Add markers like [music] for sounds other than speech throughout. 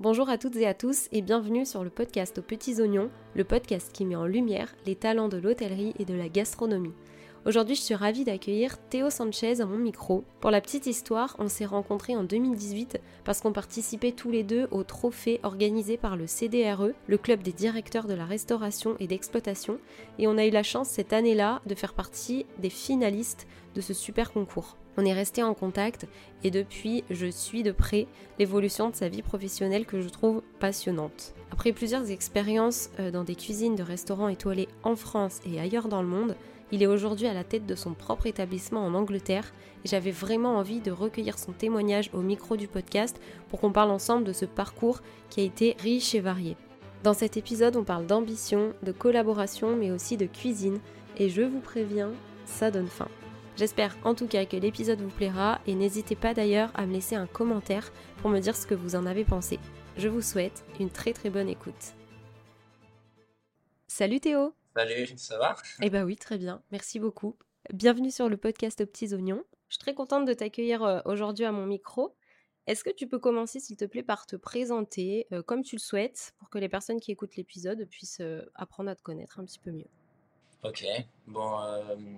Bonjour à toutes et à tous et bienvenue sur le podcast aux petits oignons, le podcast qui met en lumière les talents de l'hôtellerie et de la gastronomie. Aujourd'hui, je suis ravie d'accueillir Théo Sanchez à mon micro. Pour la petite histoire, on s'est rencontrés en 2018 parce qu'on participait tous les deux au trophée organisé par le CDRE, le club des directeurs de la restauration et d'exploitation, et on a eu la chance cette année-là de faire partie des finalistes de ce super concours. On est resté en contact et depuis, je suis de près l'évolution de sa vie professionnelle que je trouve passionnante. Après plusieurs expériences euh, dans des cuisines de restaurants étoilés en France et ailleurs dans le monde, il est aujourd'hui à la tête de son propre établissement en Angleterre et j'avais vraiment envie de recueillir son témoignage au micro du podcast pour qu'on parle ensemble de ce parcours qui a été riche et varié. Dans cet épisode, on parle d'ambition, de collaboration, mais aussi de cuisine et je vous préviens, ça donne faim. J'espère en tout cas que l'épisode vous plaira et n'hésitez pas d'ailleurs à me laisser un commentaire pour me dire ce que vous en avez pensé. Je vous souhaite une très très bonne écoute. Salut Théo Salut, ça va? Eh bah oui, très bien, merci beaucoup. Bienvenue sur le podcast aux petits oignons. Je suis très contente de t'accueillir euh, aujourd'hui à mon micro. Est-ce que tu peux commencer, s'il te plaît, par te présenter euh, comme tu le souhaites pour que les personnes qui écoutent l'épisode puissent euh, apprendre à te connaître un petit peu mieux? Ok, bon,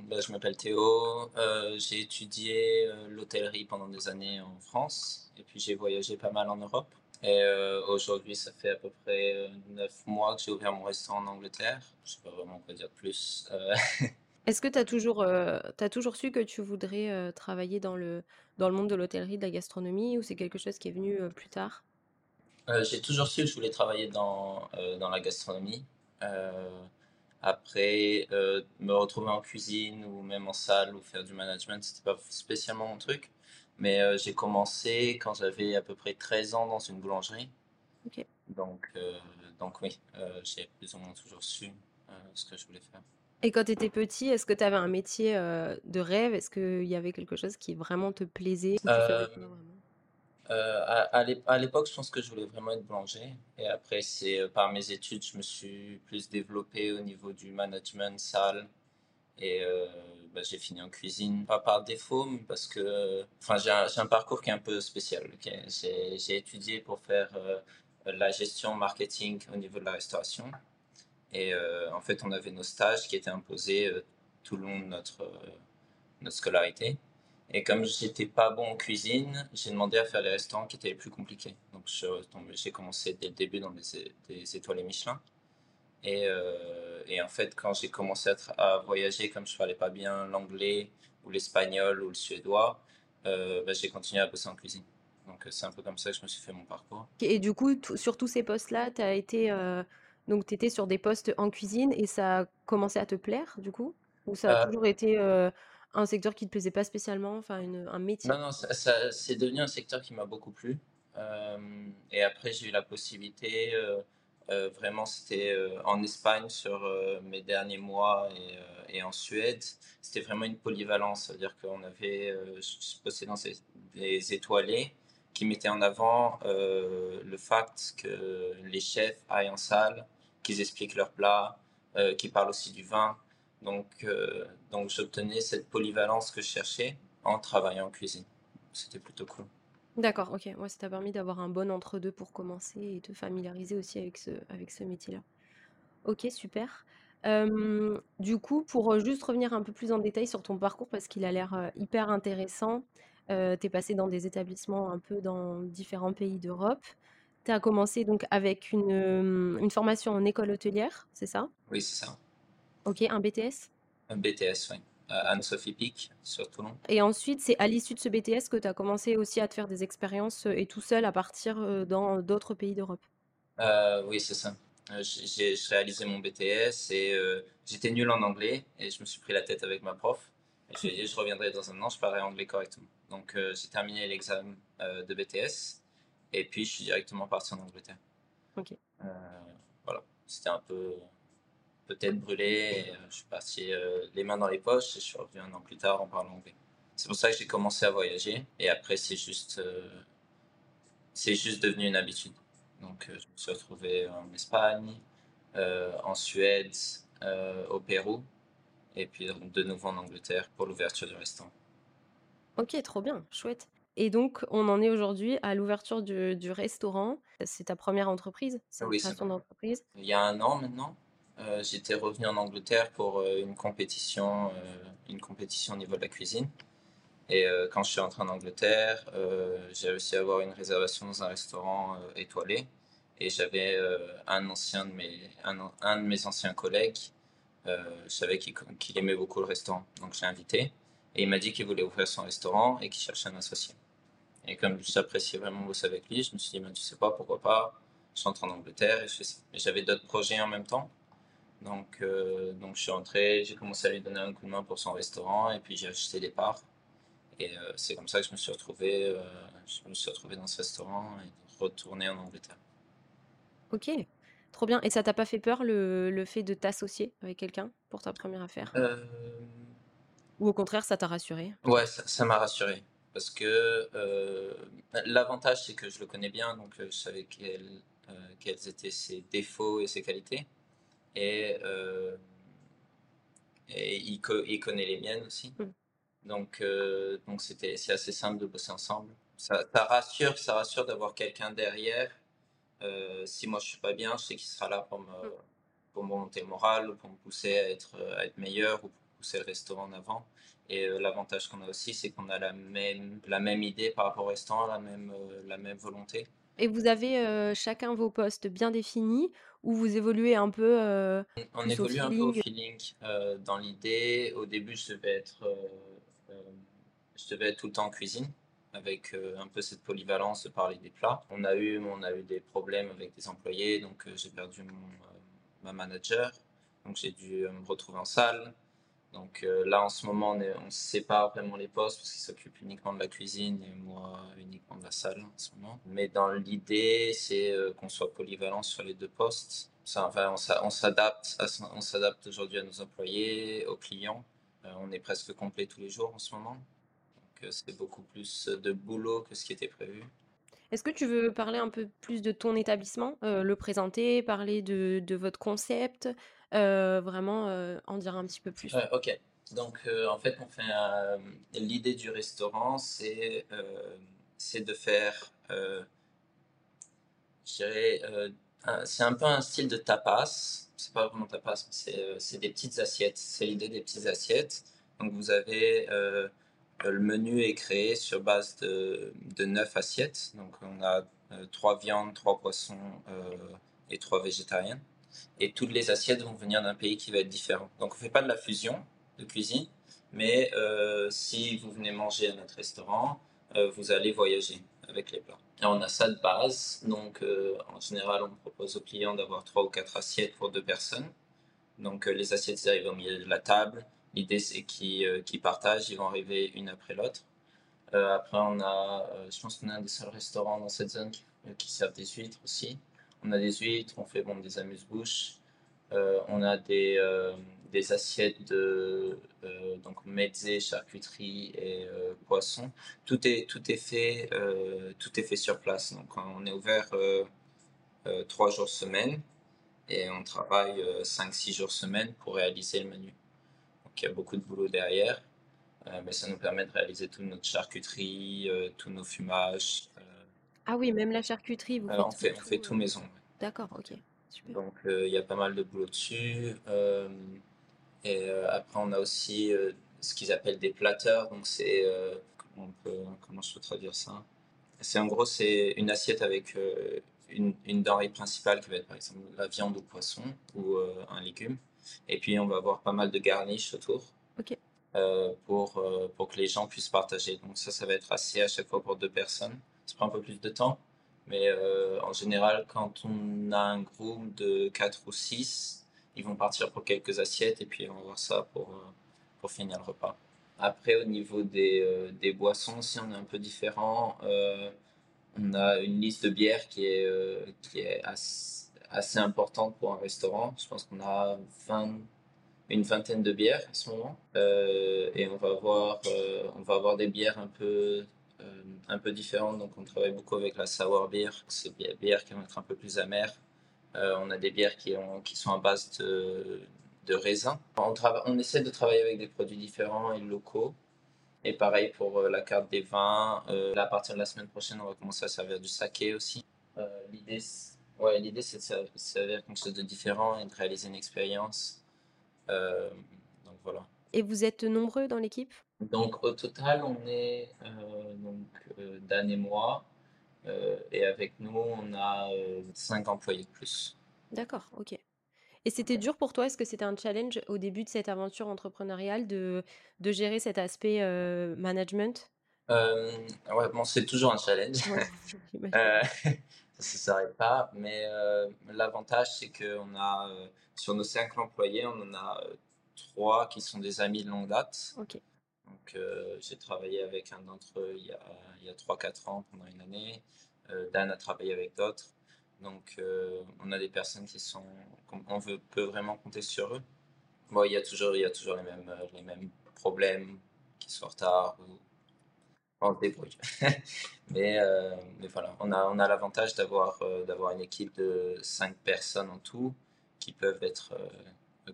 bah, je m'appelle Théo, j'ai étudié l'hôtellerie pendant des années en France et puis j'ai voyagé pas mal en Europe. Et euh, aujourd'hui, ça fait à peu près 9 euh, mois que j'ai ouvert mon restaurant en Angleterre. Je sais pas vraiment quoi dire de plus. Euh. [laughs] Est-ce que tu as toujours, as toujours su que tu voudrais travailler dans le, dans le monde de l'hôtellerie, de la gastronomie, ou c'est quelque chose qui est venu plus tard? J'ai toujours su que je voulais travailler dans, dans la gastronomie. Après, me retrouver en cuisine ou même en salle ou faire du management, c'était pas spécialement mon truc. Mais euh, j'ai commencé quand j'avais à peu près 13 ans dans une boulangerie. Donc, euh, donc oui, euh, j'ai plus ou moins toujours su ce que je voulais faire. Et quand tu étais petit, est-ce que tu avais un métier de rêve? Est-ce qu'il y avait quelque chose qui vraiment te plaisait à l'époque, je pense que je voulais vraiment être boulanger. Et après, c'est par mes études, je me suis plus développé au niveau du management, salle. Et bah, j'ai fini en cuisine, pas par défaut, mais parce que enfin, j'ai un, parcours qui est un peu spécial. J'ai étudié pour faire euh, la gestion marketing au niveau de la restauration. Et euh, en fait, on avait nos stages qui étaient imposés euh, tout le long de notre, notre scolarité. Et comme j'étais pas bon en cuisine, j'ai demandé à faire les restaurants qui étaient les plus compliqués. Donc j'ai commencé dès le début dans des, des étoiles Michelin. Et, euh, et en fait, quand j'ai commencé à, à, voyager, comme je parlais pas bien l'anglais ou l'espagnol ou le suédois, euh, bah, j'ai continué à bosser en cuisine. Donc euh, c'est un peu comme ça que je me suis fait mon parcours. Et du coup, sur tous ces postes-là, tu as été donc tu étais sur des postes en cuisine et ça a commencé à te plaire du coup? Ou ça a toujours été un secteur qui te plaisait pas spécialement, enfin un métier? Non, non, ça, c'est devenu un secteur qui m'a beaucoup plu. et après, j'ai eu la possibilité euh, vraiment, c'était euh, en Espagne sur euh, mes derniers mois et, et en Suède. C'était vraiment une polyvalence, c'est-à-dire qu'on avait, je bossais dans des étoilés qui mettaient en avant le fait que les chefs aillent en salle, qu'ils expliquent leurs plats, qu'ils parlent aussi du vin. Donc, donc j'obtenais cette polyvalence que je cherchais en travaillant en cuisine. C'était plutôt cool. D'accord, OK. Ouais, ça t'a permis d'avoir un bon entre-deux pour commencer et te familiariser aussi avec ce avec ce métier-là. OK, super. du coup, pour, juste revenir un peu plus en détail sur ton parcours parce qu'il a l'air, hyper intéressant, tu es passé dans des établissements un peu dans différents pays d'Europe. Tu as commencé donc avec une, une formation en école hôtelière, c'est ça? Oui, c'est ça. OK, un BTS? Un BTS, oui. Anne-Sophie Pic sur Toulon. Et ensuite, c'est à l'issue de ce BTS que tu as commencé aussi à te faire des expériences euh, et tout seul à partir euh, dans d'autres pays d'Europe? Euh, oui, c'est ça. J'ai réalisé mon BTS et j'étais nul en anglais et je me suis pris la tête avec ma prof. Je dit, je reviendrai dans un an, je parlerai anglais correctement. Donc j'ai terminé l'examen de BTS et puis je suis directement parti en Angleterre. Ok. voilà, c'était un peu peut-être brûlé. Euh, je suis parti euh, les mains dans les poches et je suis revenu un an plus tard en parlant anglais. C'est pour ça que j'ai commencé à voyager et après c'est juste euh, c'est juste devenu une habitude. Donc je me suis retrouvé en Espagne, en Suède, au Pérou et puis de nouveau en Angleterre pour l'ouverture du restaurant. Ok, trop bien, chouette. Et donc, on en est aujourd'hui à l'ouverture du, du restaurant. C'est ta première entreprise C'est une Oui, création d'entreprise Il y a un an maintenant, euh, j'étais revenu en Angleterre pour euh, une compétition, euh, une compétition au niveau de la cuisine. Et quand je suis entré en Angleterre, j'ai réussi à avoir une réservation dans un restaurant étoilé. Et j'avais un ancien de mes, un, de mes anciens collègues, je savais qu'il aimait beaucoup le restaurant. Donc je l'ai invité. Et il m'a dit qu'il voulait ouvrir son restaurant et qu'il cherchait un associé. Et comme j'appréciais vraiment bosser avec lui, je me suis dit, tu sais pas, pourquoi pas, je rentre en Angleterre et je fais ça. Mais j'avais d'autres projets en même temps. Donc, euh, donc je suis rentré, j'ai commencé à lui donner un coup de main pour son restaurant et puis j'ai acheté des parts. Et euh, c'est comme ça que je me suis retrouvé, euh, je me suis retrouvé dans ce restaurant et retourné en Angleterre. Ok, trop bien. Et ça t'a pas fait peur le, le fait de t'associer avec quelqu'un pour ta première affaire? Ou au contraire, ça t'a rassuré? Ouais, ça m'a rassuré. Parce que l'avantage, c'est que je le connais bien, donc je savais quels, quels étaient ses défauts et ses qualités. Et, euh, et il, co- il connaît les miennes aussi. Mm. Donc, euh, donc c'était, c'est assez simple de bosser ensemble. Ça, ça rassure, ça rassure d'avoir quelqu'un derrière. Euh, si moi je suis pas bien, je sais qu'il sera là pour me, Mm. pour me monter le moral, ou pour me pousser à être, à être meilleur, ou pour pousser le restaurant en avant. Et euh, l'avantage qu'on a aussi, c'est qu'on a la même, la même idée par rapport au restaurant, la même, la même volonté. Et vous avez chacun vos postes bien définis ou vous évoluez un peu euh, On évolue un peu au feeling. Euh, dans l'idée, au début, je devais être, euh, je devais être tout le temps en cuisine, avec un peu cette polyvalence de parler des plats. On a eu, on a eu des problèmes avec des employés, donc j'ai perdu mon, ma manager, donc j'ai dû me retrouver en salle. Donc euh, là, en ce moment, on, sépare vraiment les postes parce qu'il s'occupe uniquement de la cuisine et moi uniquement de la salle en ce moment. Mais dans l'idée, c'est euh, qu'on soit polyvalent sur les deux postes. Enfin, on s'a- on s'adapte, on s'adapte aujourd'hui à nos employés, aux clients. Euh, on est presque complet tous les jours en ce moment. Donc c'est beaucoup plus de boulot que ce qui était prévu. Est-ce que tu veux parler un peu plus de ton établissement, le présenter, parler de, votre concept, vraiment euh, en dire un petit peu plus? Euh, ok. Donc, euh, en fait, on fait l'idée du restaurant, c'est euh, de faire, euh, je dirais, euh, c'est un peu un style de tapas. C'est pas vraiment tapas, mais c'est euh, des petites assiettes. C'est l'idée des petites assiettes. Donc, vous avez euh, le menu est créé sur base de, de neuf assiettes. Donc, on a euh, trois viandes, trois poissons euh, et trois végétariennes. Et toutes les assiettes vont venir d'un pays qui va être différent. Donc, on fait pas de la fusion de cuisine, mais euh, si vous venez manger à notre restaurant, euh, vous allez voyager avec les plats. On a ça de base, donc euh, en général, on propose aux clients d'avoir trois ou quatre assiettes pour deux personnes. Donc les assiettes arrivent au milieu de la table. L'idée c'est qu'ils partagent, ils vont arriver une après l'autre. Après, on a, je pense qu'on est un des seuls restaurants dans cette zone qui, qui servent des huîtres aussi. On a des huîtres, on fait bon des amuse-bouches. Euh, on a des, euh, des assiettes de euh, donc charcuterie et poisson. Tout est tout est fait tout est fait sur place. Donc on est ouvert trois jours semaine et on travaille euh, cinq six jours semaine pour réaliser le menu. Donc il y a beaucoup de boulot derrière, mais ça nous permet de réaliser toute notre charcuterie, tous nos fumages. Ah oui, même la charcuterie, vous faites on fait on tout, fait tout maison. D'accord, ok, super. Donc euh, il y a pas mal de boulot dessus. Euh, et euh, après on a aussi ce qu'ils appellent des platters. Donc c'est comment, on peut- comment je peux traduire ça? C'est en gros c'est une assiette avec une, une denrée principale qui va être par exemple la viande ou le poisson ou un légume. Et puis on va avoir pas mal de garniches autour. Ok. pour, pour que les gens puissent partager. Donc ça, ça va être assez à chaque fois pour deux personnes. Ça prend un peu plus de temps, mais euh, en général, quand on a un groupe de quatre ou six, ils vont partir pour quelques assiettes et puis on va voir ça pour, euh, pour finir le repas. Après, au niveau des, euh, des boissons aussi, on est un peu différent. On a une liste de bières qui est, qui est assez, importante pour un restaurant. Je pense qu'on a 20, une vingtaine de bières en ce moment. Et on va avoir, on va avoir des bières un peu, un peu différentes. Donc, on travaille beaucoup avec la sour beer. C'est des bières qui vont être un peu plus amères. Euh, on a des bières qui, ont, qui sont à base de, de raisin. On, essaie de travailler avec des produits différents et locaux. Et pareil pour la carte des vins. à partir de la semaine prochaine, on va commencer à servir du saké aussi. l'idée, ouais, l'idée c'est de servir quelque chose de différent et de réaliser une expérience. donc voilà. Et vous êtes nombreux dans l'équipe? Donc au total, on est donc Dan et moi. Euh, et avec nous, on a euh, cinq employés de plus. D'accord, ok. Et c'était dur pour toi? Est-ce que c'était un challenge au début de cette aventure entrepreneuriale de, de gérer cet aspect euh, management? Ouais, bon, c'est toujours un challenge. [laughs] [laughs] ça ne s'arrête pas. Mais l'avantage, c'est qu'on a, sur nos cinq employés, on en a trois qui sont des amis de longue date. Ok. Euh, j'ai travaillé avec un d'entre eux il y a, il y a 3-4 ans pendant une année. Euh, Dan a travaillé avec d'autres. Donc, euh, on a des personnes qui sont. On peut vraiment compter sur eux. Bon, il y a toujours, il y a toujours les, mêmes, les mêmes problèmes qui sont en retard ou on se débrouille. [laughs] mais, voilà, on a, on a l'avantage d'avoir d'avoir une équipe de 5 personnes en tout qui peuvent être.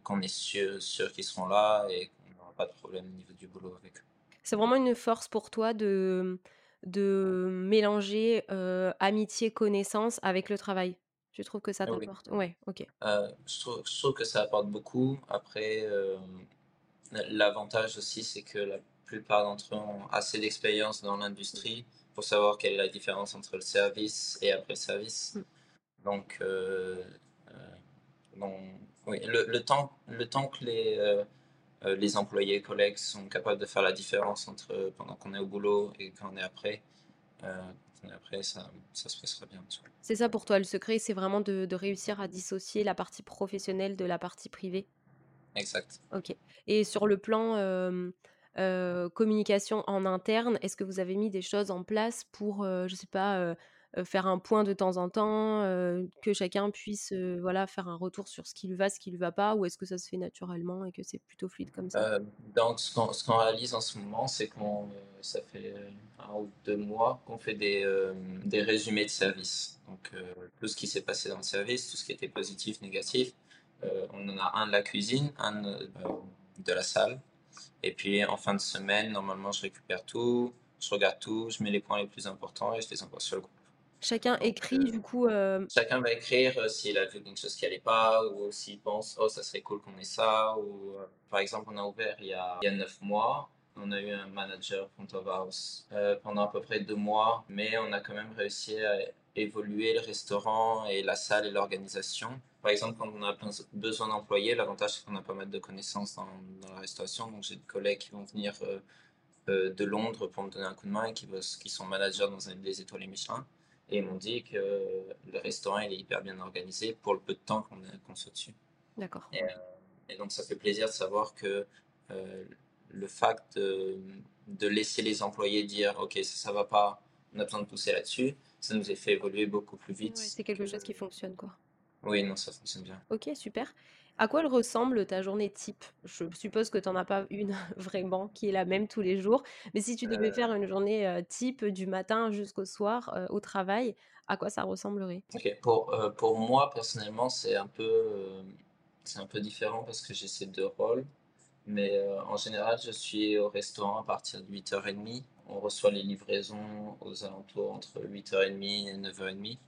qu'on est sûr, sûr qu'ils seront là et pas de problème au niveau du boulot avec eux. C'est vraiment une force pour toi de, de mélanger euh, amitié, connaissance avec le travail? Tu trouves que ça ah t'apporte? Ouais, ok. Euh, je, trouve, que ça apporte beaucoup. Après, euh, l'avantage aussi, c'est que la plupart d'entre eux ont assez d'expérience dans l'industrie pour savoir quelle est la différence entre le service et après le service. Mm. Donc, bon, oui, le, le, temps, le temps que les les employés et collègues sont capables de faire la différence entre pendant qu'on est au boulot et quand on est après. Euh, quand on est après, ça, ça se passera bien. C'est ça pour toi, le secret, c'est vraiment de, de, réussir à dissocier la partie professionnelle de la partie privée Exact. Ok. Et sur le plan euh, communication en interne, est-ce que vous avez mis des choses en place pour, je sais pas, euh, faire un point de temps en temps, euh, que chacun puisse euh, voilà faire un retour sur ce qui lui va, ce qui lui va pas, ou est-ce que ça se fait naturellement et que c'est plutôt fluide comme ça? Donc ce qu'on réalise en ce moment, c'est qu'on ça fait un ou deux mois qu'on fait des, des résumés de service. Donc tout ce qui s'est passé dans le service, tout ce qui était positif, négatif. on en a un de la cuisine, un de la salle. Et puis en fin de semaine, normalement, je récupère tout, je regarde tout, je mets les points les plus importants et je les envoie sur le groupe. Chacun écrit du coup. Euh, chacun va écrire euh, s'il a vu quelque chose qui allait pas ou s'il pense oh ça serait cool qu'on ait ça ou euh, par exemple on a ouvert il y a il y a neuf mois. On a eu un manager front of house pendant à peu près deux mois, mais on a quand même réussi à évoluer le restaurant et la salle et l'organisation. Par exemple, quand on a besoin d'employés, l'avantage c'est qu'on a pas mal de connaissances dans, dans la restauration. Donc j'ai des collègues qui vont venir de Londres pour me donner un coup de main et qui, qui sont managers dans un des étoiles Michelin. Et ils m'ont dit que le restaurant il est hyper bien organisé pour le peu de temps qu'on qu soit dessus. D'accord. Euh, et, donc ça fait plaisir de savoir que euh, le fait de, de, laisser les employés dire ok ça ça va pas, on a besoin de pousser là-dessus, ça nous a fait évoluer beaucoup plus vite. c'est quelque chose qui fonctionne quoi. Oui, non, ça fonctionne bien. Ok, super. À quoi elle ressemble ta journée type? Je suppose que tu n'en as pas une [laughs] vraiment qui est la même tous les jours, mais si tu devais faire euh. une journée type du matin jusqu'au soir au travail, à quoi ça ressemblerait? Ok, pour, pour moi personnellement, c'est un peu c'est un peu différent parce que j'ai ces deux rôles. Mais en général, je suis au restaurant à partir de 8h30. On reçoit les livraisons aux alentours entre 8h30 et 9h30.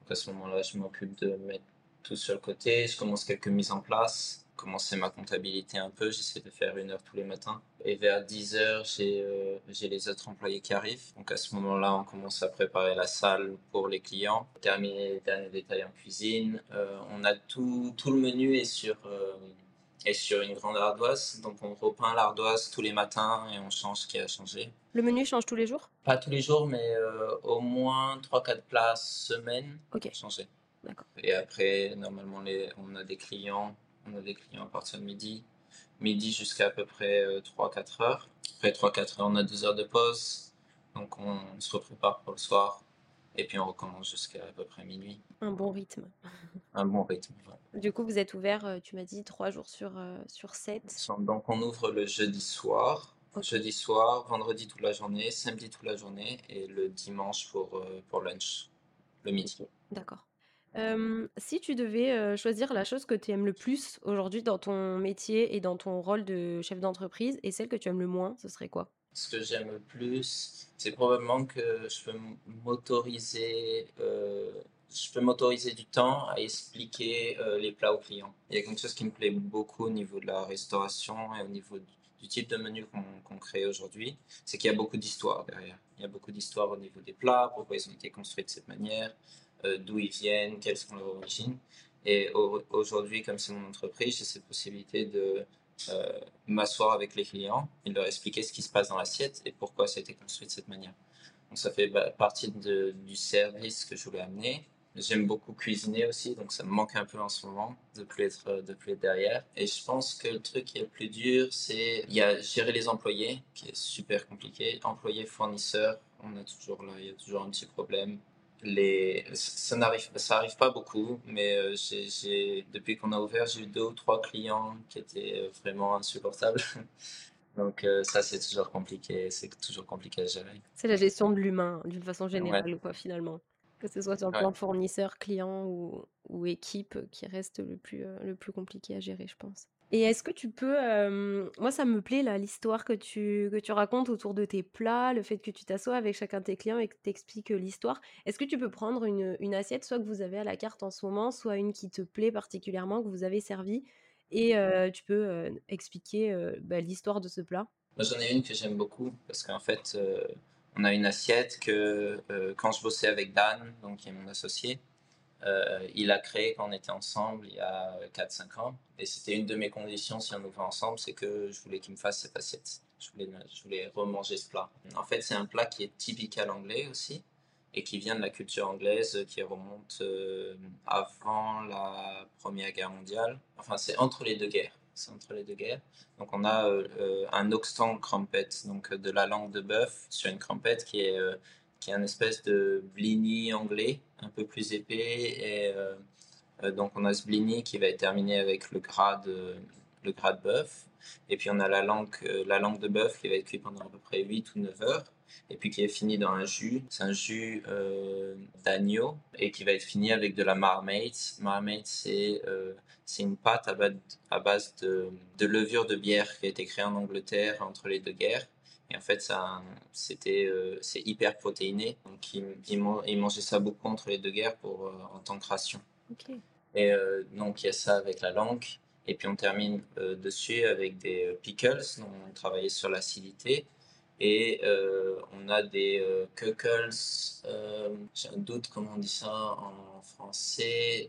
Donc à ce moment-là, je m'occupe de mettre tout sur le côté. Je commence quelques mises en place, commencer ma comptabilité un peu. J'essaie de faire une heure tous les matins. Et vers 10 heures, j'ai euh, j'ai les autres employés qui arrivent. Donc à ce moment-là, on commence à préparer la salle pour les clients, terminer les derniers détails en cuisine. Euh, on a tout, tout le menu est sur euh, est sur une grande ardoise. Donc on repeint l'ardoise tous les matins et on change ce qui a changé. Le menu change tous les jours? Pas tous les jours, mais au moins 3-4 places semaine Ok. changer. Et après, normalement, les, on a des clients, on a des clients à partir de midi, midi jusqu'à à peu près 3-4 euh, heures. Après 3-4 heures, on a 2 heures de pause, donc on se prépare pour le soir. Et puis on recommence jusqu'à à peu près minuit. Un bon rythme. Un bon rythme. Du coup, vous êtes ouvert, euh, tu m'as dit, 3 jours sur, euh, sur 7. Donc on ouvre le jeudi soir, jeudi soir, vendredi toute la journée, samedi toute la journée et le dimanche pour, pour lunch, le midi. D'accord si tu devais, choisir la chose que tu aimes le plus aujourd'hui dans ton métier et dans ton rôle de chef d'entreprise et celle que tu aimes le moins, ce serait quoi? ce que j'aime le plus, c'est probablement que je peux m'autoriser je peux m'autoriser du temps à expliquer les plats aux clients. Il y a quelque chose qui me plaît beaucoup au niveau de la restauration et au niveau du, type de menu qu'on crée aujourd'hui, c'est qu'il y a beaucoup d'histoires derrière. Il y a beaucoup d'histoires au niveau des plats, pourquoi ils ont été construits de cette manière, d'où ils viennent, quelles sont leurs origines. Et aujourd'hui, comme c'est mon entreprise, j'ai cette possibilité de euh, m'asseoir avec les clients et leur expliquer ce qui se passe dans l'assiette et pourquoi ça a été construit de cette manière. Donc ça fait bah, partie du service que je voulais amener. J'aime beaucoup cuisiner aussi, donc ça me manque un peu en ce moment de plus être, de plus être derrière. Et je pense que le truc qui est le plus dur, c'est y a gérer les employés, qui est super compliqué. Employés, fournisseurs, on a toujours là, il y a toujours un petit problème les, ça n'arrive, ça arrive pas beaucoup, mais euh, j'ai, depuis qu'on a ouvert, j'ai eu deux ou trois clients qui étaient euh, vraiment insupportables. [laughs] Donc euh, ça, c'est toujours compliqué, c'est toujours compliqué à gérer. C'est la gestion de l'humain, d'une façon générale, quoi, finalement. Que ce soit sur le plan fournisseur, client ou, ou, équipe, qui reste le plus, le plus compliqué à gérer, je pense. Et est-ce que tu peux, moi ça me plaît là, l'histoire que tu, que tu racontes autour de tes plats, le fait que tu t'assois avec chacun de tes clients et que tu expliques l'histoire. Est-ce que tu peux prendre une, une, assiette, soit que vous avez à la carte en ce moment, soit une qui te plaît particulièrement, que vous avez servi, et tu peux expliquer bah, l'histoire de ce plat? J'en ai une que j'aime beaucoup, parce qu'en fait, on a une assiette que quand je bossais avec Dan, donc qui est mon associé, euh, il a créé quand on était ensemble il y a 4-5 ans. Et c'était une de mes conditions si on ouvrait ensemble, c'est que je voulais qu'il me fasse cette assiette. Je voulais, je voulais remanger ce plat. En fait, c'est un plat qui est typique à l'anglais aussi et qui vient de la culture anglaise qui remonte euh, avant la Première Guerre mondiale. Enfin, c'est entre les deux guerres. C'est entre les deux guerres. Donc, on a euh, un oxtang crumpet, donc de la langue de bœuf sur une crumpet qui est qui est un espèce de blini anglais, un peu plus épais. Et euh, euh, donc on a ce blini qui va être terminé avec le gras de, le gras bœuf. Et puis on a la langue, euh, la langue de bœuf qui va être cuite pendant à peu près 8 ou 9 heures. Et puis qui est fini dans un jus. C'est un jus d'agneau et qui va être fini avec de la marmite. Marmite, c'est c'est une pâte à base de, de levure de bière qui a été créée en Angleterre entre les deux guerres et en fait, ça, c'était, euh, c'est hyper protéiné. Donc, ils, ils, mangeaient ça beaucoup entre les deux guerres pour, euh, en tant que ration. Et euh, donc, il y a ça avec la langue. Et puis, on termine dessus avec des pickles. Donc, on travaillait sur l'acidité. Et on a des kuckles. j'ai un doute comment on dit ça en français.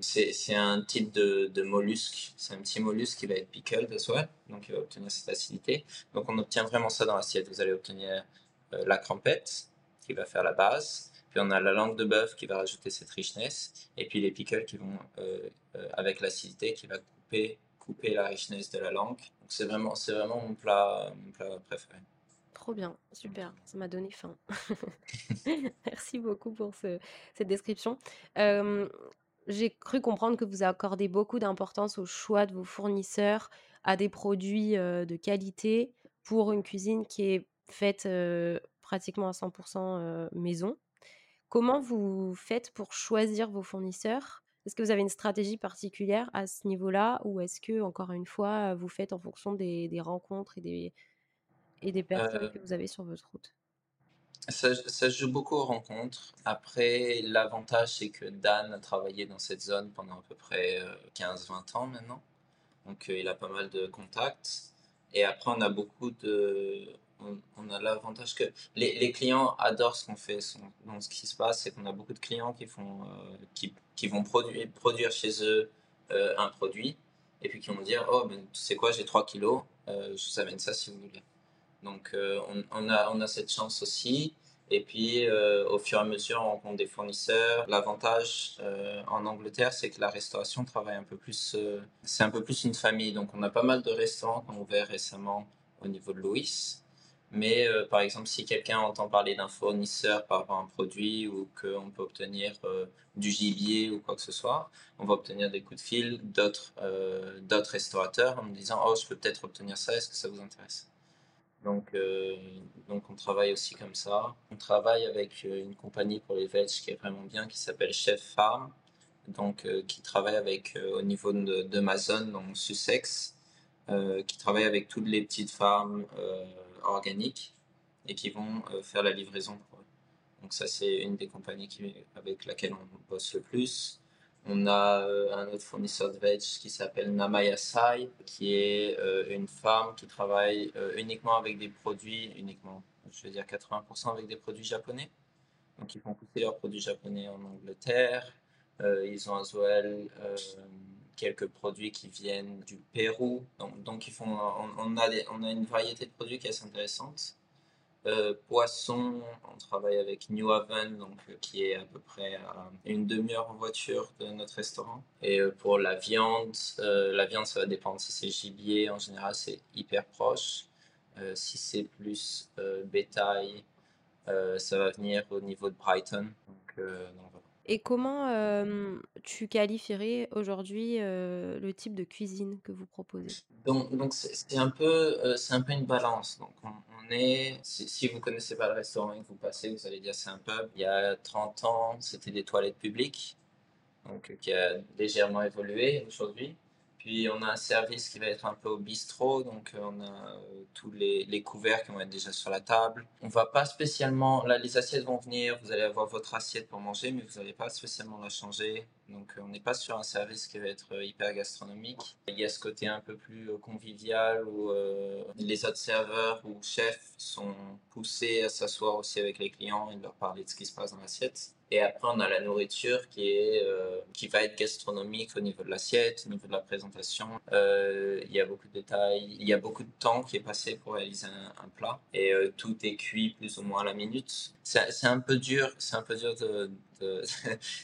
c'est un type de, de mollusque. C'est un petit mollusque qui va être pickled, soit donc il va obtenir cette acidité. Donc on obtient vraiment ça dans l'assiette. Vous allez obtenir euh, la crampette qui va faire la base, puis on a la langue de bœuf qui va rajouter cette richness, et puis les pickles qui vont, euh, euh, avec l'acidité, qui va couper, couper la richness de la langue. Donc c'est vraiment, vraiment mon plat, mon plat préféré. Trop bien, super, ça m'a donné faim. [laughs] Merci beaucoup pour ce, cette description. j'ai cru comprendre que vous accordez beaucoup d'importance au choix de vos fournisseurs, à des produits de qualité pour une cuisine qui est faite pratiquement à 100% maison. Comment vous faites pour choisir vos fournisseurs? Est-ce que vous avez une stratégie particulière à ce niveau-là ou est-ce que, encore une fois, vous faites en fonction des, rencontres et des, et des personnes que vous avez sur votre route? ça, ça, joue beaucoup aux rencontres. Après, l'avantage, c'est que Dan a travaillé dans cette zone pendant à peu près 15-20 ans maintenant. Donc euh, il a pas mal de contacts. Et après, on a beaucoup de. On, a l'avantage que les, les, clients adorent ce qu'on fait. Donc, ce qui se passe, c'est qu'on a beaucoup de clients qui, font, euh, qui, qui, vont produire, produire chez eux euh, un produit et puis qui vont dire Oh, ben, tu sais quoi, j'ai 3 kilos, je vous amène ça si vous voulez. Donc, on, on, a, cette chance aussi. Et puis, euh, au fur et à mesure, on rencontre des fournisseurs. L'avantage euh, en Angleterre, c'est que la restauration travaille un peu plus. Euh, c'est un peu plus une famille. Donc, on a pas mal de restaurants qu'on a ouvert récemment au niveau de Louis. Mais par exemple, si quelqu'un entend parler d'un fournisseur par rapport à un produit ou qu'on peut obtenir du gibier ou quoi que ce soit, on va obtenir des coups de fil d'autres restaurateurs en disant Oh, je peux peut-être obtenir ça, est-ce que ça vous intéresse? Donc, euh, donc on travaille aussi comme ça. On travaille avec euh, une compagnie pour les veg qui est vraiment bien, qui s'appelle Chef Farm, donc euh, qui travaille avec au niveau d'Amazon, donc Sussex, qui travaille avec toutes les petites farms organiques et qui vont faire la livraison pour eux. Donc ça, c'est une des compagnies avec laquelle on bosse le plus. On a un autre fournisseur de veg qui s'appelle Namayasai, qui est une femme qui travaille uniquement avec des produits, uniquement, je veux dire 80% avec des produits japonais. Donc ils font pousser leurs produits japonais en Angleterre. ils ont à Zoel quelques produits qui viennent du Pérou. Donc, donc ils font, on, a on a une variété de produits qui est assez intéressante. Euh, poisson, on travaille avec New Haven, donc, euh, qui est à peu près une demi-heure en voiture de notre restaurant. Et euh, pour la viande, la viande, ça va dépendre. Si c'est gibier, en général, c'est hyper proche. si c'est plus bétail, ça va venir au niveau de Brighton. Donc, donc et comment tu qualifierais aujourd'hui le type de cuisine que vous proposez? Donc, c'est un peu c'est un peu une balance. Donc on, est si, vous connaissez pas le restaurant et que vous passez, vous allez dire c'est un pub. Il y a 30 ans, c'était des toilettes publiques, donc qui a légèrement évolué aujourd'hui. Puis on a un service qui va être un peu au bistrot, donc euh, on a euh, tous les, couverts qui vont être déjà sur la table. On va pas spécialement, là les assiettes vont venir, vous allez avoir votre assiette pour manger, mais vous n'allez pas spécialement la changer. Donc euh, on n'est pas sur un service qui va être hyper gastronomique. Il y a ce côté un peu plus convivial où les autres serveurs ou chefs sont poussés à s'asseoir aussi avec les clients et de leur parler de ce qui se passe dans l'assiette. Et après, on a la nourriture qui, est, euh, qui va être gastronomique au niveau de l'assiette, au niveau de la présentation. Euh, il y a beaucoup de détails, il y a beaucoup de temps qui est passé pour réaliser un, plat. Et euh, tout est cuit plus ou moins à la minute. C'est un peu dur, c'est un peu dur de, [laughs]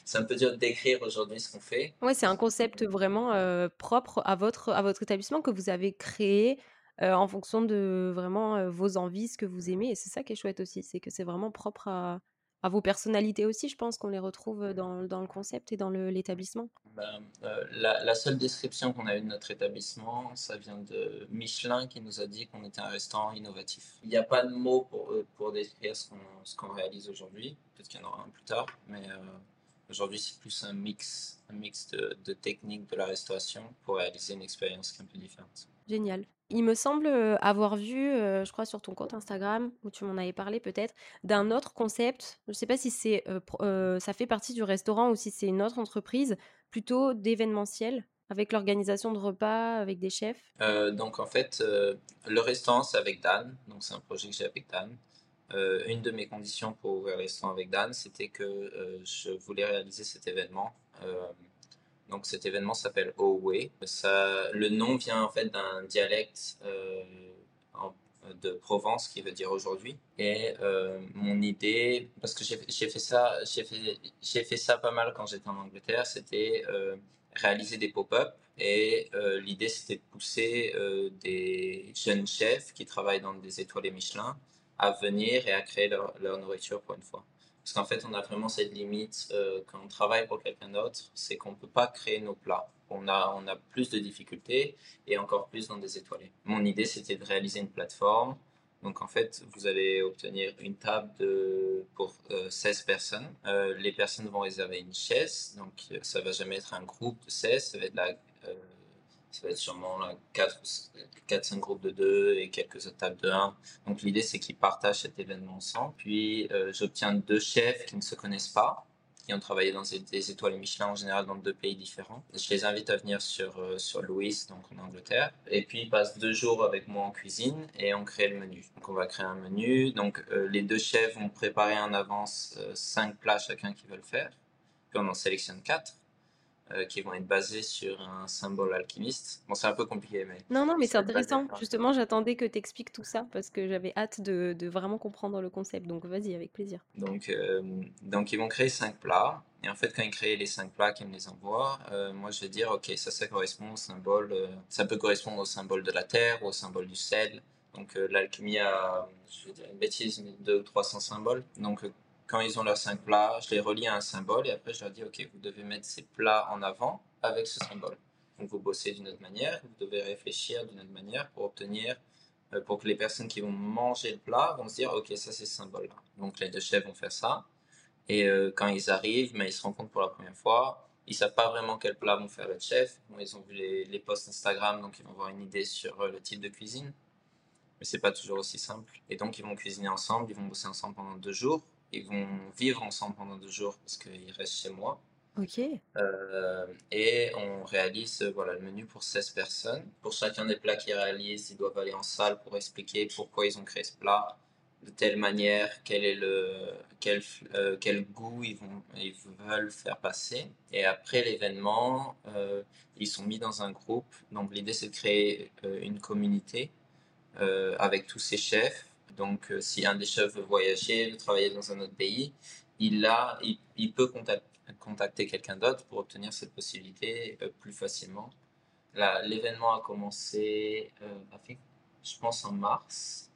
c'est un peu dur d'écrire aujourd'hui ce qu'on fait. Ouais, c'est un concept vraiment propre à votre, à votre établissement que vous avez créé en fonction de vraiment vos envies, ce que vous aimez. Et c'est ça qui est chouette aussi, c'est que c'est vraiment propre à, à vos personnalités aussi, je pense qu'on les retrouve dans, dans, le concept et dans l'établissement. Ben, euh, la, seule description qu'on a eue de notre établissement, ça vient de Michelin qui nous a dit qu'on était un restaurant innovatif. Il n'y a pas de mots pour, euh, pour décrire ce qu'on réalise aujourd'hui. Peut-être qu'il y en aura un plus tard, mais euh, aujourd'hui c'est plus un mix, un mix de, de techniques de la restauration pour réaliser une expérience qui est un peu différente. Génial. Il me semble avoir vu, je crois sur ton compte Instagram, où tu m'en avais parlé peut-être, d'un autre concept. Je ne sais pas si c'est, ça fait partie du restaurant ou si c'est une autre entreprise, plutôt d'événementiel, avec l'organisation de repas, avec des chefs? donc en fait, le restaurant c'est avec Dan, donc c'est un projet que j'ai avec Dan. une de mes conditions pour ouvrir le restaurant avec Dan, c'était que je voulais réaliser cet événement donc cet événement s'appelle Owe. Le nom vient en fait d'un dialecte euh, de Provence qui veut dire aujourd'hui. Et euh, mon idée, parce que j'ai fait ça, j'ai fait, ça pas mal quand j'étais en Angleterre, c'était euh, réaliser des pop-up. Et l'idée c'était de pousser des jeunes chefs qui travaillent dans des étoiles Michelin à venir et à créer leur, leur nourriture pour une fois. Parce qu'en fait, on a vraiment cette limite euh, quand on travaille pour quelqu'un d'autre, c'est qu'on ne peut pas créer nos plats. On a, on a plus de difficultés et encore plus dans des étoilés. Mon idée, c'était de réaliser une plateforme. Donc en fait, vous allez obtenir une table pour 16 euh, personnes. Euh, les personnes vont réserver une chaise. Donc ça va jamais être un groupe de 16, ça va être la ça va être sûrement 4-5 groupes de 2 et quelques tables de 1. Donc l'idée c'est qu'ils partagent cet événement ensemble. Puis euh, j'obtiens deux chefs qui ne se connaissent pas, qui ont travaillé dans des étoiles Michelin en général dans deux pays différents. Je les invite à venir sur, euh, sur Louis, donc en Angleterre. Et puis ils passent deux jours avec moi en cuisine et on crée le menu. Donc on va créer un menu. Donc euh, les deux chefs vont préparer en avance 5 plats chacun qui veulent faire. Puis on en sélectionne 4 euh, qui vont être basés sur un symbole alchimiste. Bon, c'est un peu compliqué, mais... Non, non, mais c'est intéressant. Justement, j'attendais que tu expliques tout ça parce que j'avais hâte de, de, vraiment comprendre le concept. Donc, vas-y, avec plaisir. Donc, euh, donc, ils vont créer cinq plats. Et en fait, quand ils créent les cinq plats qu'ils me les envoient, euh, moi, je vais dire, OK, ça, ça correspond au symbole... ça peut correspondre au symbole de la terre, au symbole du sel. Donc, l'alchimie a, je vais dire une bêtise, mais deux ou 300 symboles. Donc, quand ils ont leurs cinq plats, je les relie à un symbole et après je leur dis ok, vous devez mettre ces plats en avant avec ce symbole. Donc vous bossez d'une autre manière, vous devez réfléchir d'une autre manière pour obtenir, euh, pour que les personnes qui vont manger le plat vont se dire ok, ça c'est ce symbole-là. Donc les deux chefs vont faire ça et euh, quand ils arrivent, mais ils se rencontrent pour la première fois. Ils savent pas vraiment quel plat vont faire le chef. ils ont vu les, les posts Instagram, donc ils vont avoir une idée sur euh, le type de cuisine. mais c'est pas toujours aussi simple. Et donc, ils vont cuisiner ensemble, ils vont bosser ensemble pendant deux jours, ils vont vivre ensemble pendant deux jours parce qu'ils restent chez moi. Ok. Euh, et on réalise euh, voilà, le menu pour 16 personnes. Pour chacun des plats qu'ils réalisent, ils doivent aller en salle pour expliquer pourquoi ils ont créé ce plat de telle manière, quel est le quel, euh, quel goût ils, vont, ils veulent faire passer. Et après l'événement, ils sont mis dans un groupe. Donc l'idée c'est de créer une communauté avec tous ces chefs. Donc si un des chefs veut voyager, veut travailler dans un autre pays, il, a, il, peut contacter quelqu'un d'autre pour obtenir cette possibilité euh, plus facilement. L'événement a commencé, euh, je pense, en mars.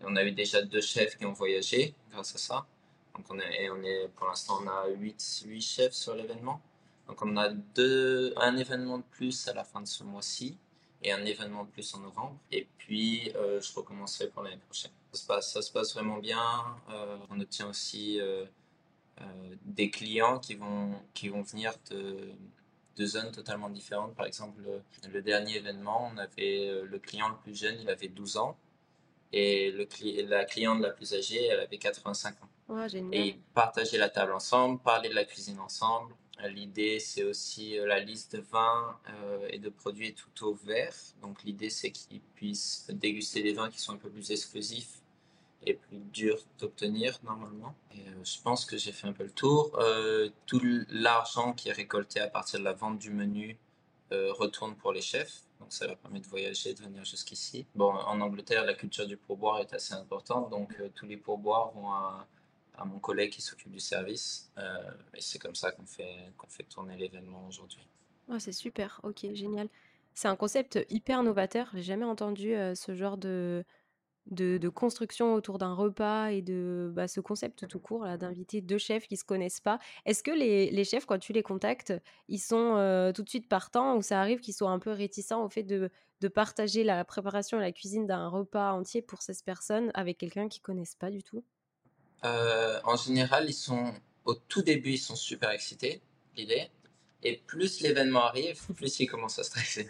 Et on a eu déjà deux chefs qui ont voyagé grâce à ça. Donc on est, pour l'instant, on a 8, 8 chefs sur l'événement. Donc on a un événement de plus à la fin de ce mois-ci et un événement de plus en novembre. Et puis euh, je recommencerai pour l'année prochaine. Ça se, passe, ça se passe vraiment bien. on obtient aussi euh, des clients qui vont, qui vont venir de, de zones totalement différentes. Par exemple, le, dernier événement, on avait euh, le client le plus jeune, il avait 12 ans. Et le, la cliente la plus âgée, elle avait 85 ans. et ils partageaient la table ensemble, parlaient de la cuisine ensemble. L'idée, c'est aussi euh, la liste de vins et de produits tout au vert. Donc, l'idée, c'est qu'ils puissent déguster des vins qui sont un peu plus exclusifs est plus dur d'obtenir normalement. Euh, je pense que j'ai fait un peu le tour. Euh, tout l'argent qui est récolté à partir de la vente du menu euh, retourne pour les chefs. Donc ça leur permet de voyager, de venir jusqu'ici. Bon, en Angleterre, la culture du pourboire est assez importante. Donc tous les pourboires vont à, à mon collègue qui s'occupe du service. et c'est comme ça qu'on fait, qu'on fait tourner l'événement aujourd'hui. Oh, c'est super, ok, génial. C'est un concept hyper novateur. J'ai jamais entendu ce genre de, de, construction autour d'un repas et de bah, ce concept tout court là d'inviter deux chefs qui se connaissent pas. Est-ce que les, chefs quand tu les contactes, ils sont euh, tout de suite partants ou ça arrive qu'ils soient un peu réticents au fait de, partager la préparation et la cuisine d'un repas entier pour 16 personnes avec quelqu'un qu'ils connaissent pas du tout? Euh, En général, ils sont au tout début, ils sont super excités, l'idée. Et plus l'événement arrive, plus ils commencent à stresser.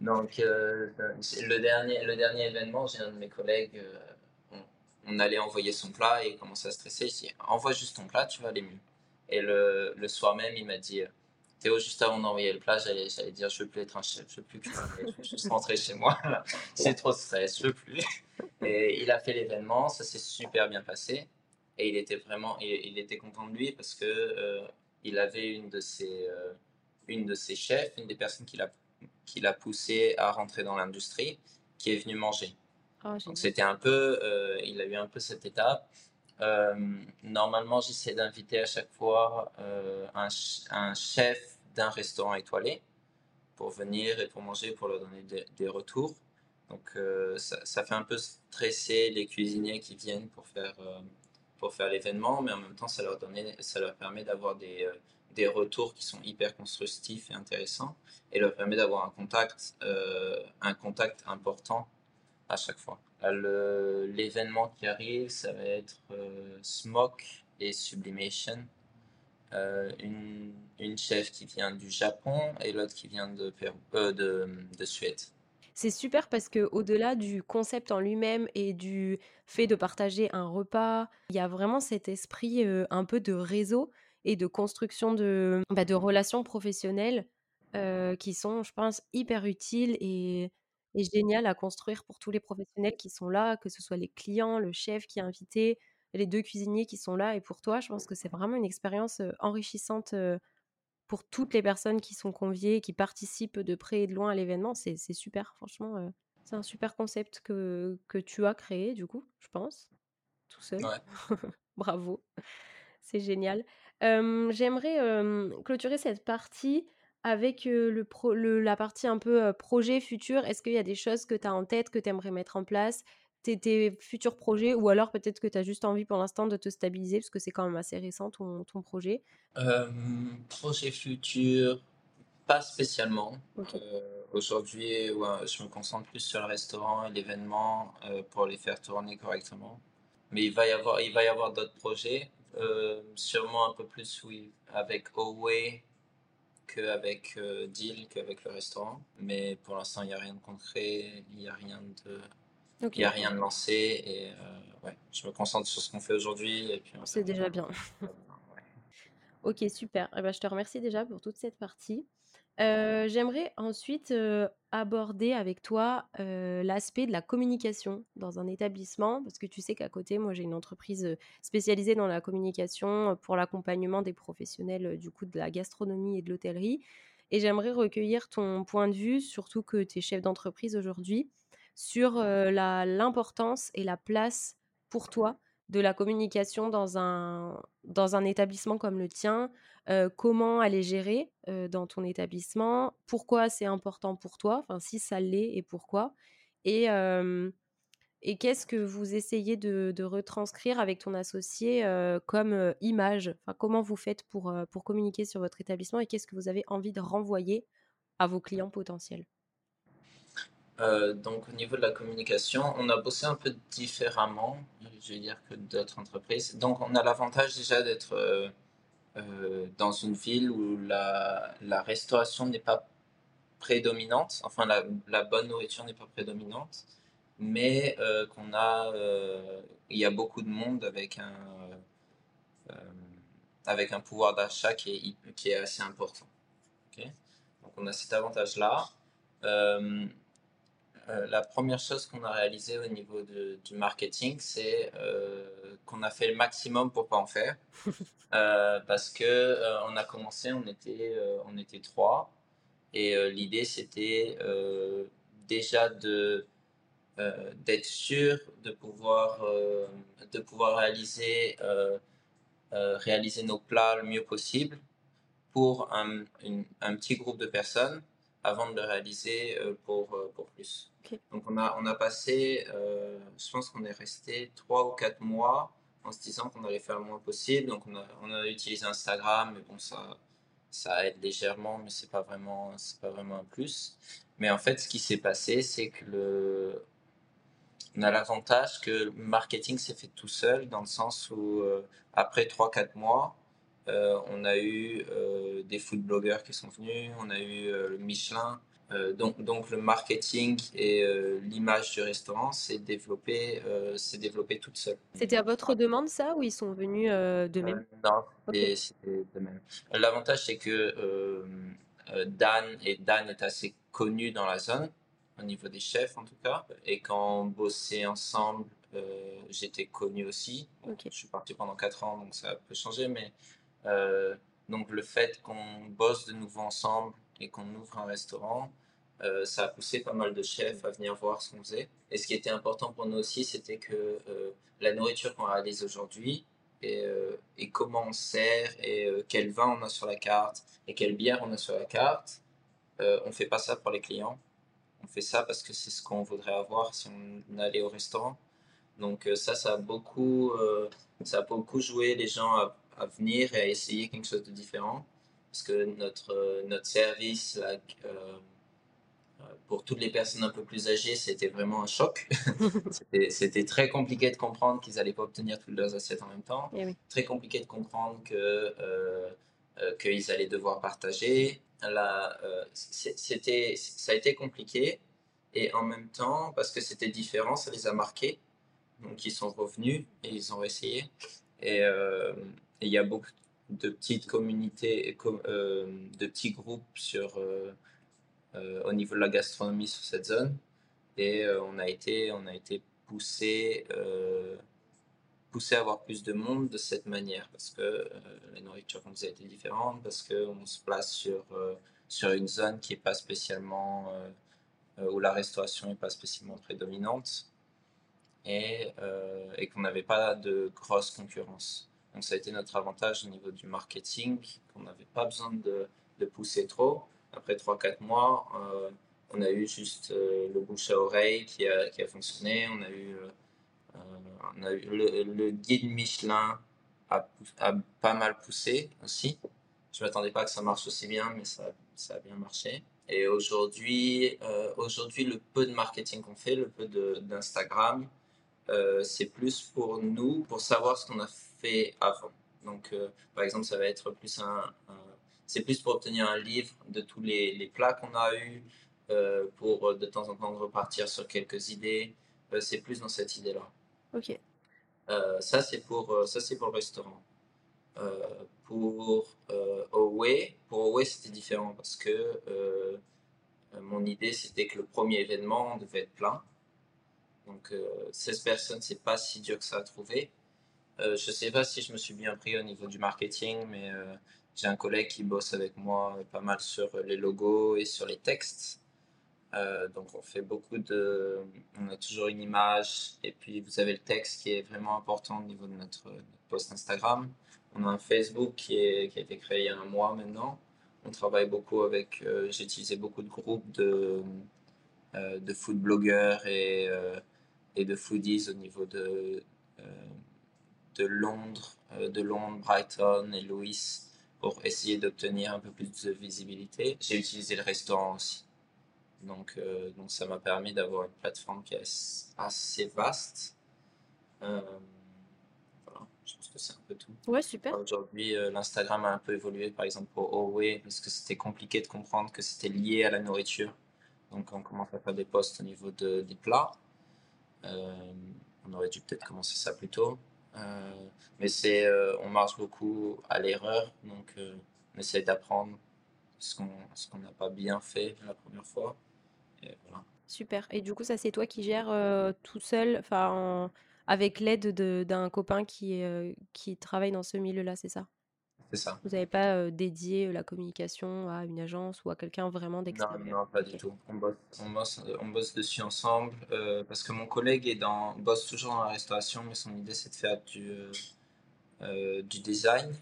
Donc, euh, le, dernier, le dernier événement, j'ai un de mes collègues, euh, on, allait envoyer son plat et il commençait à stresser. Je dis, envoie juste ton plat, tu vas aller mieux. Et le, le soir même, il m'a dit, Théo, juste avant d'envoyer le plat, j'allais, j'allais dire, je veux plus être un chef, je veux plus que je veux rentrer chez moi. [laughs] C'est trop stress, je veux plus. Et il a fait l'événement, ça s'est super bien passé. Et il était vraiment, il, était content de lui parce que euh, il avait une de ses, une de ses chefs, une des personnes qu'il a qui l'a poussé à rentrer dans l'industrie, qui est venu manger. Oh, Donc c'était un peu, euh, il a eu un peu cette étape. Euh, normalement, j'essaie d'inviter à chaque fois euh, un, un, chef d'un restaurant étoilé pour venir et pour manger, pour leur donner des, retours. Donc ça, ça, fait un peu stresser les cuisiniers qui viennent pour faire, pour faire l'événement, mais en même temps, ça leur, donner, ça leur permet d'avoir des des retours qui sont hyper constructifs et intéressants et leur permet d'avoir un contact, euh, un contact important à chaque fois. L'événement qui arrive, ça va être euh, Smoke et Sublimation. Euh, une, une, chef qui vient du Japon et l'autre qui vient de, de, de Suède. C'est super parce que au-delà du concept en lui-même et du fait de partager un repas, il y a vraiment cet esprit un peu de réseau et de construction de, bah, de relations professionnelles qui sont, je pense, hyper utiles et, et géniales à construire pour tous les professionnels qui sont là, que ce soit les clients, le chef qui est invité, les deux cuisiniers qui sont là. Et pour toi, je pense que c'est vraiment une expérience enrichissante pour toutes les personnes qui sont conviées, qui participent de près et de loin à l'événement. C'est super, franchement. c'est un super concept que, que tu as créé, du coup, je pense, tout seul. [laughs] Bravo, c'est génial. J'aimerais clôturer cette partie avec le la partie un peu projet futur. Est-ce qu'il y a des choses que tu as en tête, que tu aimerais mettre en place tes, futurs projets ou alors peut-être que tu as juste envie pour l'instant de te stabiliser parce que c'est quand même assez récent ton, ton projet? Projet futur, pas spécialement. Aujourd'hui, je me concentre plus sur le restaurant et l'événement pour les faire tourner correctement. Mais il va y avoir, il va y avoir d'autres projets. Euh, sûrement un peu plus, oui, avec Away qu'avec euh, Deal, qu'avec le restaurant. Mais pour l'instant, il n'y a rien de concret, il n'y a rien de, Il n'y a rien de lancé et ouais, je me concentre sur ce qu'on fait aujourd'hui. C'est déjà bien. [laughs] Ok, super. Eh ben, je te remercie déjà pour toute cette partie. J'aimerais ensuite aborder avec toi l'aspect de la communication dans un établissement, parce que tu sais qu'à côté, moi j'ai une entreprise spécialisée dans la communication pour l'accompagnement des professionnels du coup de la gastronomie et de l'hôtellerie. Et j'aimerais recueillir ton point de vue, surtout que tu es chef d'entreprise aujourd'hui, sur l'importance et la place pour toi de la communication dans un, établissement comme le tien, comment elle est gérée dans ton établissement, pourquoi c'est important pour toi, enfin si ça l'est et pourquoi, et, et qu'est-ce que vous essayez de, retranscrire avec ton associé comme image, comment vous faites pour communiquer sur votre établissement et qu'est-ce que vous avez envie de renvoyer à vos clients potentiels? Euh, donc au niveau de la communication, on a bossé un peu différemment, je vais dire, que d'autres entreprises. Donc on a l'avantage déjà d'être euh, euh, dans une ville où la, la restauration n'est pas prédominante, enfin la, bonne nourriture n'est pas prédominante, mais qu'on a, il y a beaucoup de monde avec un, avec un pouvoir d'achat qui est, qui est assez important. Donc on a cet avantage-là. Euh, la première chose qu'on a réalisé au niveau du marketing, c'est euh, qu'on a fait le maximum pour pas en faire, [laughs] euh, parce que on a commencé, on était, on était trois, et l'idée c'était déjà de d'être sûr de pouvoir de pouvoir réaliser réaliser nos plats le mieux possible pour un, un petit groupe de personnes avant de le réaliser pour, pour plus. Donc on a, on a passé, euh, je pense qu'on est resté trois ou quatre mois en se disant qu'on allait faire le moins possible. Donc on a, on a utilisé Instagram, mais bon, ça, ça aide légèrement, mais c'est pas pas vraiment un plus. Mais en fait, ce qui s'est passé, c'est que le, on a l'avantage que le marketing s'est fait tout seul, dans le sens où euh, après 3-4 mois, euh, on a eu des food bloggers qui sont venus, on a eu le Michelin, donc, donc, le marketing et euh, l'image du restaurant s'est développé, euh, développé toute seule. C'était à votre demande ça ou ils sont venus de même? Non, c'était de même. L'avantage c'est que Dan et Dan est assez connu dans la zone au niveau des chefs en tout cas et quand on bossait ensemble j'étais connu aussi. Je suis parti pendant 4 ans donc ça peut changer mais donc le fait qu'on bosse de nouveau ensemble et qu'on ouvre un restaurant, euh, ça a poussé pas mal de chefs à venir voir ce qu'on faisait. Et ce qui était important pour nous aussi, c'était que euh, la nourriture qu'on réalise aujourd'hui et, euh, comment on sert et quel vin on a sur la carte et quelle bière on a sur la carte, on fait pas ça pour les clients. On fait ça parce que c'est ce qu'on voudrait avoir si on allait au restaurant. Donc ça, ça a beaucoup, ça a beaucoup joué les gens à venir et à essayer quelque chose de différent parce que notre, euh, notre service, euh, euh, pour toutes les personnes un peu plus âgées, c'était vraiment un choc. [laughs] c'était très compliqué de comprendre qu'ils n'allaient pas obtenir toutes leurs assiettes en même temps. Eh très compliqué de comprendre que qu'ils allaient devoir partager. Là, c'était, ça a été compliqué. Et en même temps, parce que c'était différent, ça les a marqués. Donc, ils sont revenus et ils ont essayé. Et il y a beaucoup, de petites communautés, euh, de petits groupes sur, euh, euh, au niveau de la gastronomie sur cette zone. Et on a été, été poussé, poussé à avoir plus de monde de cette manière parce que la nourriture qu'on faisait était différente, parce qu'on se place sur, sur une zone qui n'est pas spécialement, où la restauration n'est pas spécialement prédominante et, et qu'on n'avait pas de grosse concurrence. Donc ça a été notre avantage au niveau du marketing, qu'on n'avait pas besoin de, pousser trop. Après 3-4 mois, euh, on a eu juste euh, le bouche à oreille qui a, qui a fonctionné. On a eu, euh, on a eu le, guide Michelin a, a, pas mal poussé aussi. Je ne m'attendais pas que ça marche aussi bien, mais ça, ça a bien marché. Et aujourd'hui, aujourd'hui, le peu de marketing qu'on fait, le peu d'Instagram, c'est plus pour nous, pour savoir ce qu'on a fait fait avant. Donc, euh, par exemple, ça va être plus un, c'est plus pour obtenir un livre de tous les, les plats qu'on a eu, euh, pour de temps en temps repartir sur quelques idées. c'est plus dans cette idée-là. Ok. ça, c'est pour, ça, c'est pour le restaurant. pour Away, pour Away, c'était différent parce que mon idée, c'était que le premier événement devait être plein. Donc, 16 personnes, c'est pas si dur que ça à trouver. Je sais pas si je me suis bien pris au niveau du marketing, mais j'ai un collègue qui bosse avec moi pas mal sur les logos et sur les textes. Euh, donc on fait beaucoup de... On a toujours une image et puis vous avez le texte qui est vraiment important au niveau de notre, post Instagram. On a un Facebook qui, est, qui, a été créé il y a un mois maintenant. On travaille beaucoup avec... Euh, j'ai utilisé beaucoup de groupes de, euh, de food blogueurs et, et de foodies au niveau de, de Londres, de Londres, Brighton et Louis pour essayer d'obtenir un peu plus de visibilité. J'ai utilisé le restaurant aussi. Donc, euh, donc ça m'a permis d'avoir une plateforme qui est assez vaste. Euh, voilà, je pense que c'est un peu tout. Ouais, super. Aujourd'hui, euh, l'Instagram a un peu évolué, par exemple pour Huawei, parce que c'était compliqué de comprendre que c'était lié à la nourriture. Donc, on commence à faire des posts au niveau de, des plats. on aurait dû peut-être commencer ça plus tôt. Euh, mais c'est, euh, on marche beaucoup à l'erreur, donc euh, on essaie d'apprendre ce qu'on n'a pas bien fait la première fois. Super. Et du coup, ça, c'est toi qui gères tout seul, enfin, avec l'aide d'un copain qui, qui travaille dans ce milieu-là, c'est ça? C'est ça. Vous n'avez pas dédié la communication à une agence ou à quelqu'un vraiment d'extérieur? Non, non, pas du tout. On bosse, on bosse, on bosse dessus ensemble parce que mon collègue est dans, bosse toujours dans la restauration, mais son idée c'est de faire du, du design.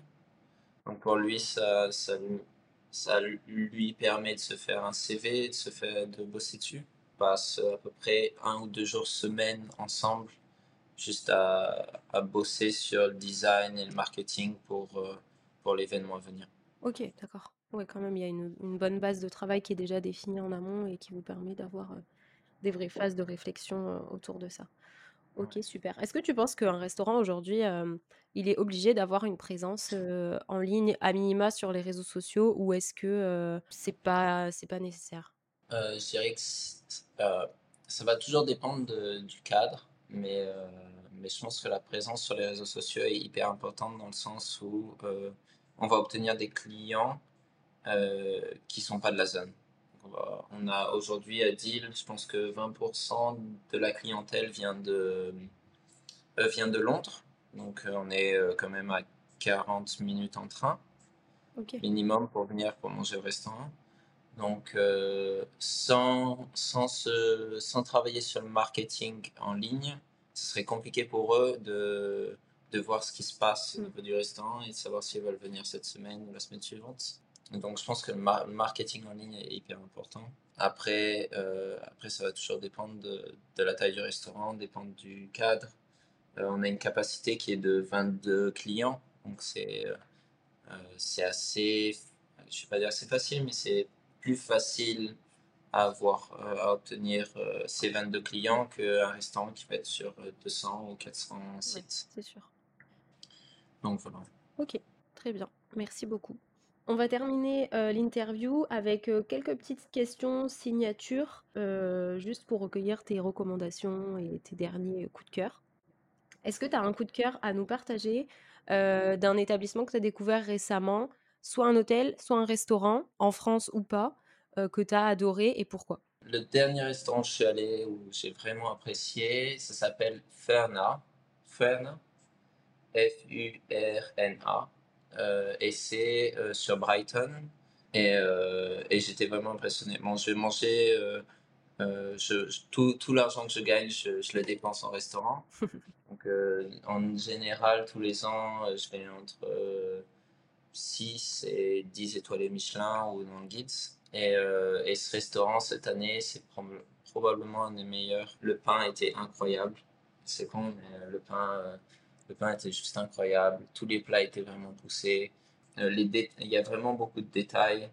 Donc pour lui, ça, ça, ça, lui permet de se faire un CV, de se faire de bosser dessus. On passe à peu près un ou deux jours semaine ensemble, juste à, à bosser sur le design et le marketing pour pour l'événement à venir. Ok, d'accord. Ouais, quand même, il y a une, bonne base de travail qui est déjà définie en amont et qui vous permet d'avoir euh, des vraies phases de réflexion euh, autour de ça. Ok, super. Est-ce que tu penses qu'un restaurant aujourd'hui, euh, il est obligé d'avoir une présence en ligne à minima sur les réseaux sociaux ou est-ce que c'est pas c'est pas nécessaire? Je dirais que ça va toujours dépendre du cadre, mais mais je pense que la présence sur les réseaux sociaux est hyper importante dans le sens où on va obtenir des clients euh, qui sont pas de la zone. On, a aujourd'hui à Deal, je pense que 20% de la clientèle vient de, euh, vient de Londres. Donc euh, on est quand même à 40 minutes en train minimum pour venir pour manger au restaurant. Donc sans, sans, sans travailler sur le marketing en ligne, ce serait compliqué pour eux de, de voir ce qui se passe au mm. niveau du restaurant et de savoir s'ils veulent venir cette semaine ou la semaine suivante. Donc je pense que le, marketing en ligne est hyper important. Après, euh, après ça va toujours dépendre de, de, la taille du restaurant, dépendre du cadre. Euh, on a une capacité qui est de 22 clients, donc c'est euh, assez, je vais pas dire c'est facile, mais c'est plus facile à avoir, à obtenir ces 22 clients qu'un restaurant qui va être sur 200 ou 400 sites. c'est sûr. Donc voilà. Ok, très bien. Merci beaucoup. On va terminer euh, l'interview avec euh, quelques petites questions signatures, euh, juste pour recueillir tes recommandations et tes derniers coups de cœur. Est-ce que tu as un coup de cœur à nous partager d'un établissement que tu as découvert récemment, soit un hôtel, soit un restaurant, en France ou pas, que tu as adoré et pourquoi? Le dernier restaurant où je suis allé, où j'ai vraiment apprécié, ça s'appelle Ferna. Ferna F-U-R-N-A. Euh, et c'est euh, sur Brighton. Et, euh, et j'étais vraiment impressionné. Bon, je vais manger. Je, tout, tout l'argent que je gagne, je, je, le dépense en restaurant. [laughs] Donc, en général, tous les ans, je fais entre 6 et 10 étoiles Michelin ou dans le guide. Et, et, ce restaurant, cette année, c'est probablement un des meilleurs. Le pain était incroyable. C'est con, mais le pain, le pain était juste incroyable. Tous les plats étaient vraiment poussés. Euh, les il y a vraiment beaucoup de détails,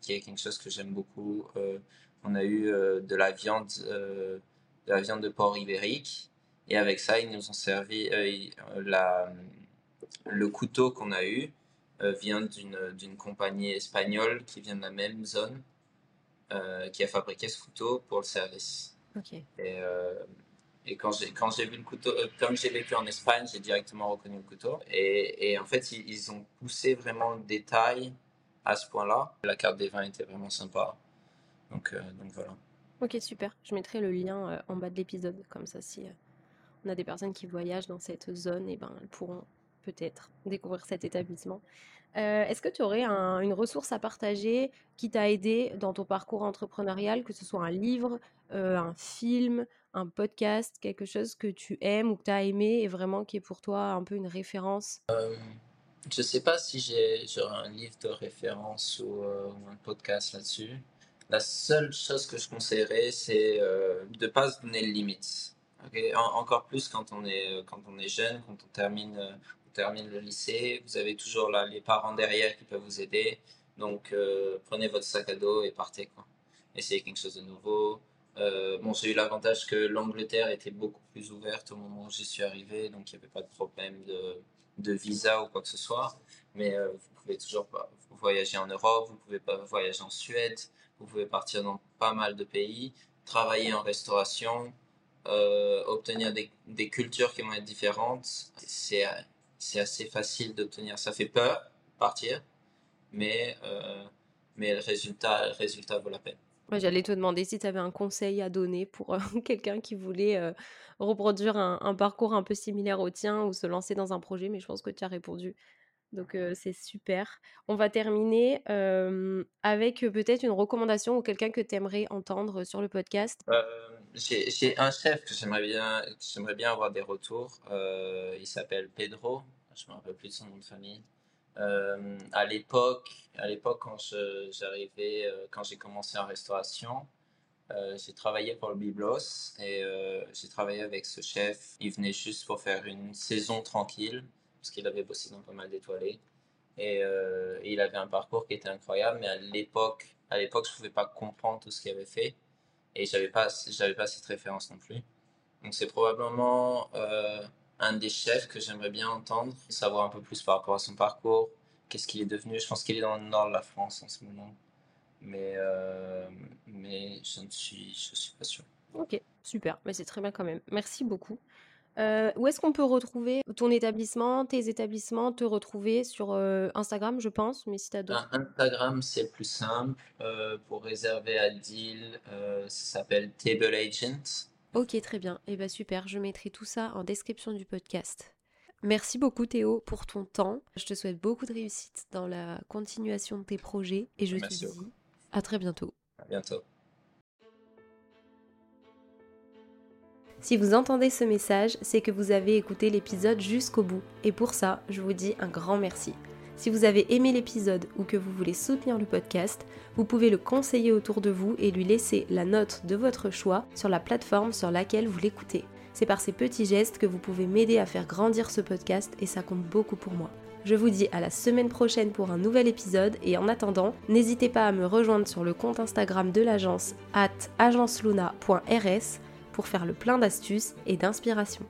qui est quelque chose que j'aime beaucoup. Euh, on a eu euh, de la viande, de la viande de porc ibérique, et avec ça, ils nous ont servi la, le couteau qu'on a eu vient d'une compagnie espagnole qui vient de la même zone, qui a fabriqué ce couteau pour le service. Ok. Et Et quand j'ai, vu le couteau, euh, comme j'ai vécu en Espagne, j'ai directement reconnu le couteau. Et, en fait, ils, ont poussé vraiment le détail à ce point-là. La carte des vins était vraiment sympa. Donc, euh, voilà. Ok, super. Je mettrai le lien euh, en bas de l'épisode. Comme ça, si on a des personnes qui voyagent dans cette zone, et eh ben, elles pourront peut-être découvrir cet établissement. Est-ce que tu aurais un, une ressource à partager qui t'a aidé dans ton parcours entrepreneurial, que ce soit un livre, un film, un podcast, quelque chose que tu aimes ou que tu as aimé et vraiment qui est pour toi un peu une référence? Euh, Je ne sais pas si j'ai un livre de référence ou, euh, ou un podcast là-dessus. La seule chose que je conseillerais, c'est euh, de ne pas se donner de limites. Okay? En, encore plus quand on, est, quand on est jeune, quand on termine, on termine le lycée, vous avez toujours là, les parents derrière qui peuvent vous aider. Donc prenez votre sac à dos et partez. Essayez quelque chose de nouveau. Euh, bon, j'ai eu l'avantage que l'Angleterre était beaucoup plus ouverte au moment où j'y suis arrivé, donc il n'y avait pas de problème de, visa ou quoi que ce soit. Mais euh, vous pouvez toujours voyager en Europe, vous pouvez voyager en Suède, vous pouvez partir dans pas mal de pays, travailler en restauration, euh, obtenir des, des, cultures qui vont être différentes. C'est, assez facile d'obtenir. Ça fait peur, partir, mais, mais le, résultat, le résultat vaut la peine. J'allais te demander si tu avais un conseil à donner pour euh, [laughs] quelqu'un qui voulait euh, reproduire un, parcours un peu similaire au tien ou se lancer dans un projet, mais je pense que tu as répondu. Donc euh, c'est super. On va terminer avec peut-être une recommandation ou quelqu'un que tu aimerais entendre sur le podcast. J'ai un chef que j'aimerais bien, bien avoir des retours. il s'appelle Pedro. Je me rappelle plus de son nom de famille. À l'époque, à l'époque quand j'arrivais, quand j'ai commencé en restauration, j'ai travaillé pour le Biblos et j'ai travaillé avec ce chef. Il venait juste pour faire une saison tranquille parce qu'il avait bossé dans pas mal d'étoilés. Et, euh, il avait un parcours qui était incroyable, mais à l'époque, à l'époque, je pouvais pas comprendre tout ce qu'il avait fait, et j'avais pas, j'avais pas cette référence non plus. Donc c'est probablement euh, un des chefs que j'aimerais bien entendre, savoir un peu plus par rapport à son parcours, qu'est-ce qu'il est devenu. Je pense qu'il est dans le nord de la France en ce moment, mais euh, mais je ne suis, je suis pas sûr. Ok, super, mais c'est très bien quand même. Merci beaucoup. Euh, où est-ce qu'on peut retrouver ton établissement, tes établissements, te retrouver sur euh, Instagram, je pense, mais si tu as d'autres. Instagram, c'est plus simple. Euh, pour réserver à deal, ça s'appelle Table Agent. Ok, très bien. Et eh bien super, je mettrai tout ça en description du podcast. Merci beaucoup Théo pour ton temps. Je te souhaite beaucoup de réussite dans la continuation de tes projets et je Merci te dis à très bientôt. À bientôt. Si vous entendez ce message, c'est que vous avez écouté l'épisode jusqu'au bout. Et pour ça, je vous dis un grand merci. Si vous avez aimé l'épisode ou que vous voulez soutenir le podcast, vous pouvez le conseiller autour de vous et lui laisser la note de votre choix sur la plateforme sur laquelle vous l'écoutez. C'est par ces petits gestes que vous pouvez m'aider à faire grandir ce podcast et ça compte beaucoup pour moi. Je vous dis à la semaine prochaine pour un nouvel épisode et en attendant, n'hésitez pas à me rejoindre sur le compte Instagram de l'agence at agenceluna.rs pour faire le plein d'astuces et d'inspiration.